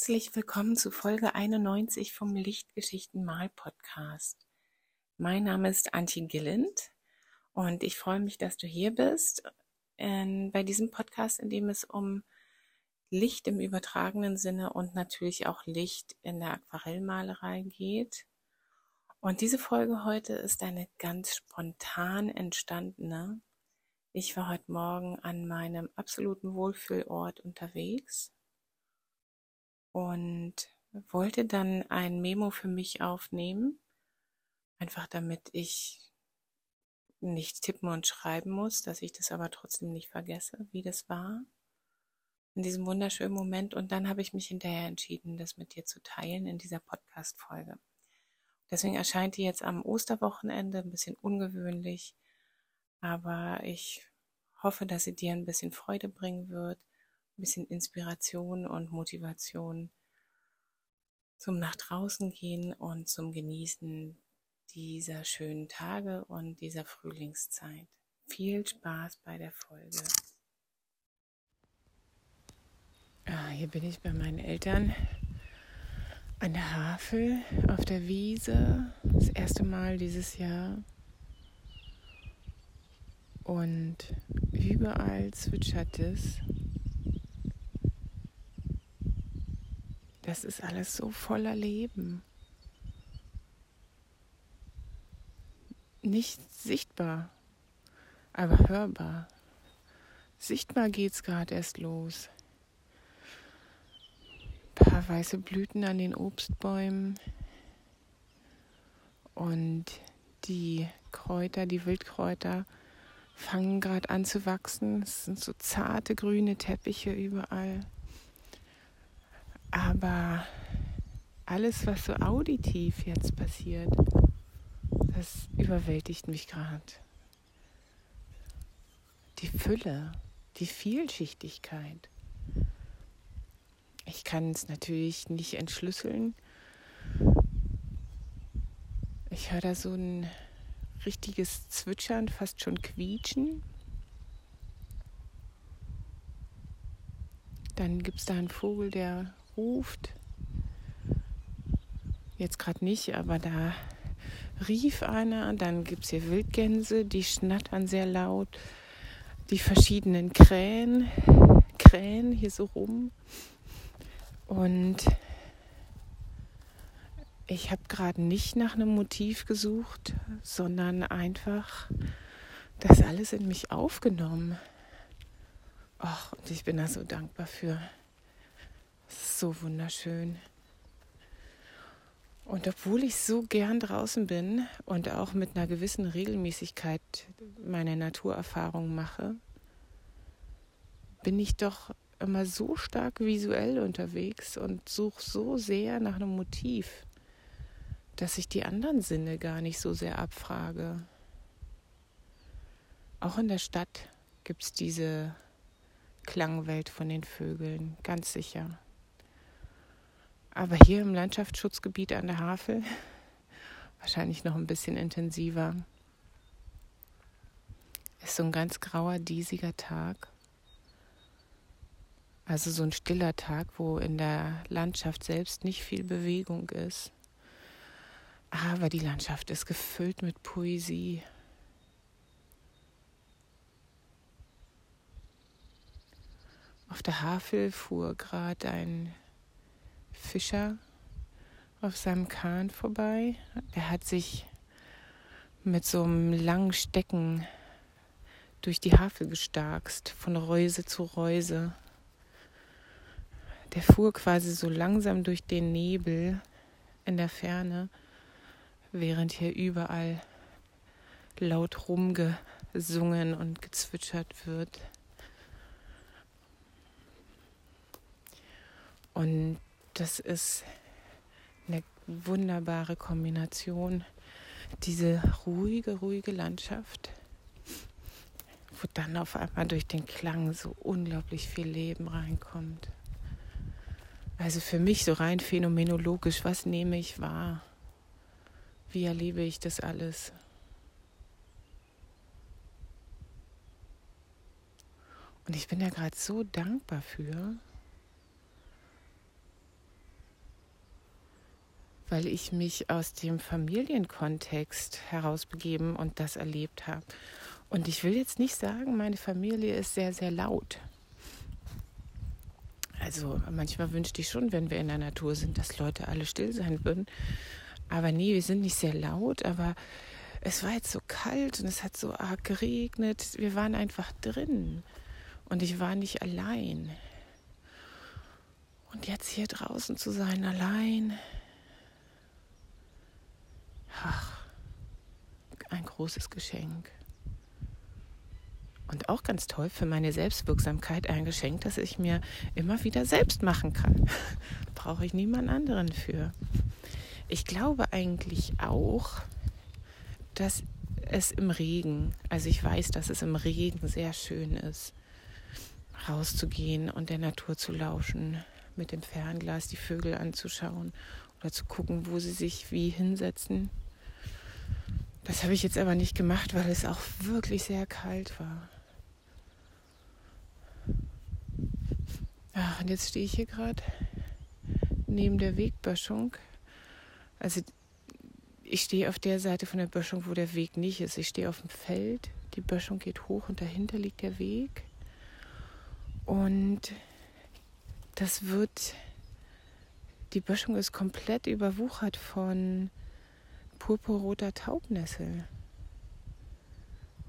Herzlich willkommen zu Folge 91 vom Lichtgeschichten Mal Podcast. Mein Name ist Antje Gilland und ich freue mich, dass du hier bist in, bei diesem Podcast, in dem es um Licht im übertragenen Sinne und natürlich auch Licht in der Aquarellmalerei geht. Und diese Folge heute ist eine ganz spontan entstandene. Ich war heute Morgen an meinem absoluten Wohlfühlort unterwegs und wollte dann ein Memo für mich aufnehmen, einfach damit ich nicht tippen und schreiben muss, dass ich das aber trotzdem nicht vergesse, wie das war in diesem wunderschönen Moment. Und dann habe ich mich hinterher entschieden, das mit dir zu teilen in dieser Podcast-Folge. Deswegen erscheint die jetzt am Osterwochenende ein bisschen ungewöhnlich, aber ich hoffe, dass sie dir ein bisschen Freude bringen wird, bisschen Inspiration und Motivation zum nach draußen gehen und zum Genießen dieser schönen Tage und dieser Frühlingszeit. Viel Spaß bei der Folge. Ah, hier bin ich bei meinen Eltern an der Havel auf der Wiese. Das erste Mal dieses Jahr. Und überall zwitschert es. Das ist alles so voller Leben. Nicht sichtbar, aber hörbar. Sichtbar geht's gerade erst los paar weiße Blüten an den Obstbäumen und die Kräuter, die Wildkräuter fangen gerade an zu wachsen. Es sind so zarte grüne Teppiche überall. Aber alles, was so auditiv jetzt passiert, das überwältigt mich gerade. Die Fülle, die Vielschichtigkeit. Ich kann es natürlich nicht entschlüsseln. Ich höre da so ein richtiges Zwitschern, fast schon quietschen. Dann gibt es da einen Vogel, der ruft. Jetzt gerade nicht, aber da rief einer. Dann gibt es hier Wildgänse, die schnattern sehr laut. Die verschiedenen Krähen krähen hier so rum. Und ich habe gerade nicht nach einem Motiv gesucht, sondern einfach das alles in mich aufgenommen. Ach, und ich bin da so dankbar für. So wunderschön. Und obwohl ich so gern draußen bin und auch mit einer gewissen Regelmäßigkeit meine Naturerfahrung mache, bin ich doch immer so stark visuell unterwegs und suche so sehr nach einem Motiv, dass ich die anderen Sinne gar nicht so sehr abfrage. Auch in der Stadt gibt es diese Klangwelt von den Vögeln, ganz sicher. Aber hier im Landschaftsschutzgebiet an der Havel wahrscheinlich noch ein bisschen intensiver. Ist so ein ganz grauer, diesiger Tag. Also so ein stiller Tag, wo in der Landschaft selbst nicht viel Bewegung ist. Aber die Landschaft ist gefüllt mit Poesie. Auf der Havel fuhr gerade ein Fischer auf seinem Kahn vorbei. Er hat sich mit so einem langen Stecken durch die Havel gestarkst, von Reuse zu Reuse der fuhr quasi so langsam durch den Nebel in der Ferne, während hier überall laut rumgesungen und gezwitschert wird. Und das ist eine wunderbare Kombination, diese ruhige, ruhige Landschaft, wo dann auf einmal durch den Klang so unglaublich viel Leben reinkommt. Also für mich so rein phänomenologisch, was nehme ich wahr? Wie erlebe ich das alles? Und ich bin da gerade so dankbar für, weil ich mich aus dem Familienkontext herausbegeben und das erlebt habe. Und ich will jetzt nicht sagen, meine Familie ist sehr, sehr laut. Also manchmal wünschte ich schon, wenn wir in der Natur sind, dass Leute alle still sein würden. Aber nee, wir sind nicht sehr laut, aber es war jetzt so kalt und es hat so arg geregnet. Wir waren einfach drin und ich war nicht allein. Und jetzt hier draußen zu sein, allein, ach, ein großes Geschenk. Und auch ganz toll für meine Selbstwirksamkeit ein Geschenk, das ich mir immer wieder selbst machen kann. Brauche ich niemand anderen für. Ich glaube eigentlich auch, dass es im Regen, also ich weiß, dass es im Regen sehr schön ist, rauszugehen und der Natur zu lauschen, mit dem Fernglas die Vögel anzuschauen oder zu gucken, wo sie sich wie hinsetzen. Das habe ich jetzt aber nicht gemacht, weil es auch wirklich sehr kalt war. Ach, und jetzt stehe ich hier gerade neben der Wegböschung. Also ich stehe auf der Seite von der Böschung, wo der Weg nicht ist. Ich stehe auf dem Feld, die Böschung geht hoch und dahinter liegt der Weg. Und das wird, die Böschung ist komplett überwuchert von purpurroter Taubnessel.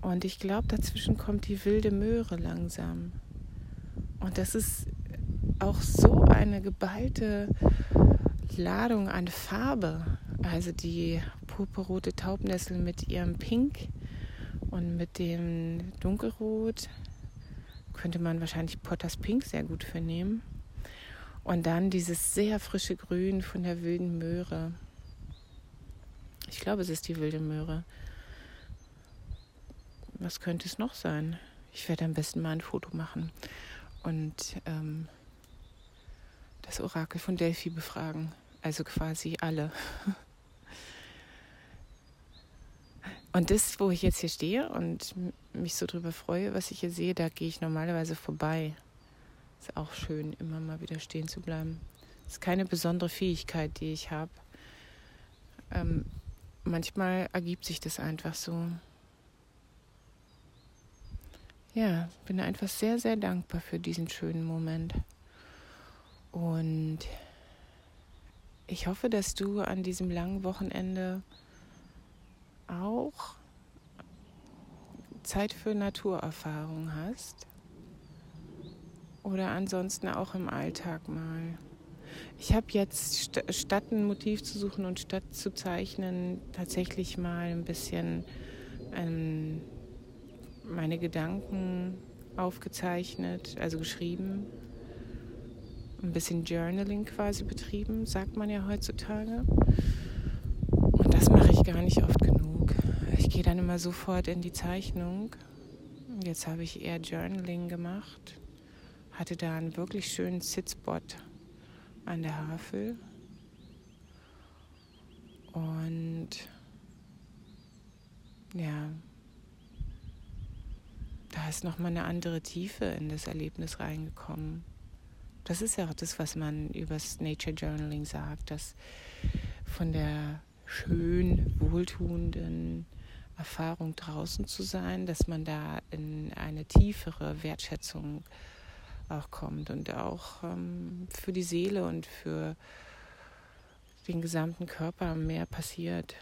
Und ich glaube, dazwischen kommt die wilde Möhre langsam. Und das ist auch so eine geballte Ladung an Farbe. Also die purpurrote Taubnessel mit ihrem Pink und mit dem Dunkelrot könnte man wahrscheinlich Potters Pink sehr gut für nehmen. Und dann dieses sehr frische Grün von der wilden Möhre. Ich glaube, es ist die wilde Möhre. Was könnte es noch sein? Ich werde am besten mal ein Foto machen und ähm, das Orakel von Delphi befragen. Also quasi alle. Und das, wo ich jetzt hier stehe und mich so drüber freue, was ich hier sehe, da gehe ich normalerweise vorbei. Ist auch schön, immer mal wieder stehen zu bleiben. Ist keine besondere Fähigkeit, die ich habe. Ähm, manchmal ergibt sich das einfach so. Ja, bin einfach sehr, sehr dankbar für diesen schönen Moment. Und ich hoffe, dass du an diesem langen Wochenende auch Zeit für Naturerfahrung hast. Oder ansonsten auch im Alltag mal. Ich habe jetzt statt ein Motiv zu suchen und statt zu zeichnen, tatsächlich mal ein bisschen ähm, meine Gedanken aufgezeichnet, also geschrieben, ein bisschen Journaling quasi betrieben, sagt man ja heutzutage. Und das mache ich gar nicht oft genug. Ich gehe dann immer sofort in die Zeichnung. Jetzt habe ich eher Journaling gemacht, hatte da einen wirklich schönen Sitzspot an der Havel. Und ja, da ist nochmal eine andere Tiefe in das Erlebnis reingekommen. Das ist ja auch das, was man übers Nature Journaling sagt, dass von der schön wohltuenden Erfahrung draußen zu sein, dass man da in eine tiefere Wertschätzung auch kommt und auch ähm, für die Seele und für den gesamten Körper mehr passiert,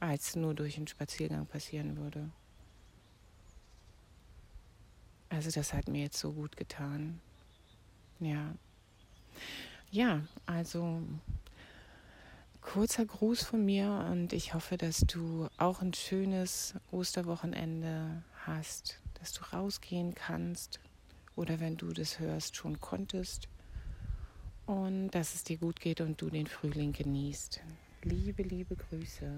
als nur durch einen Spaziergang passieren würde. Also das hat mir jetzt so gut getan. Ja. Ja, also kurzer Gruß von mir und ich hoffe, dass du auch ein schönes Osterwochenende hast, dass du rausgehen kannst oder wenn du das hörst, schon konntest und dass es dir gut geht und du den Frühling genießt. Liebe, liebe Grüße.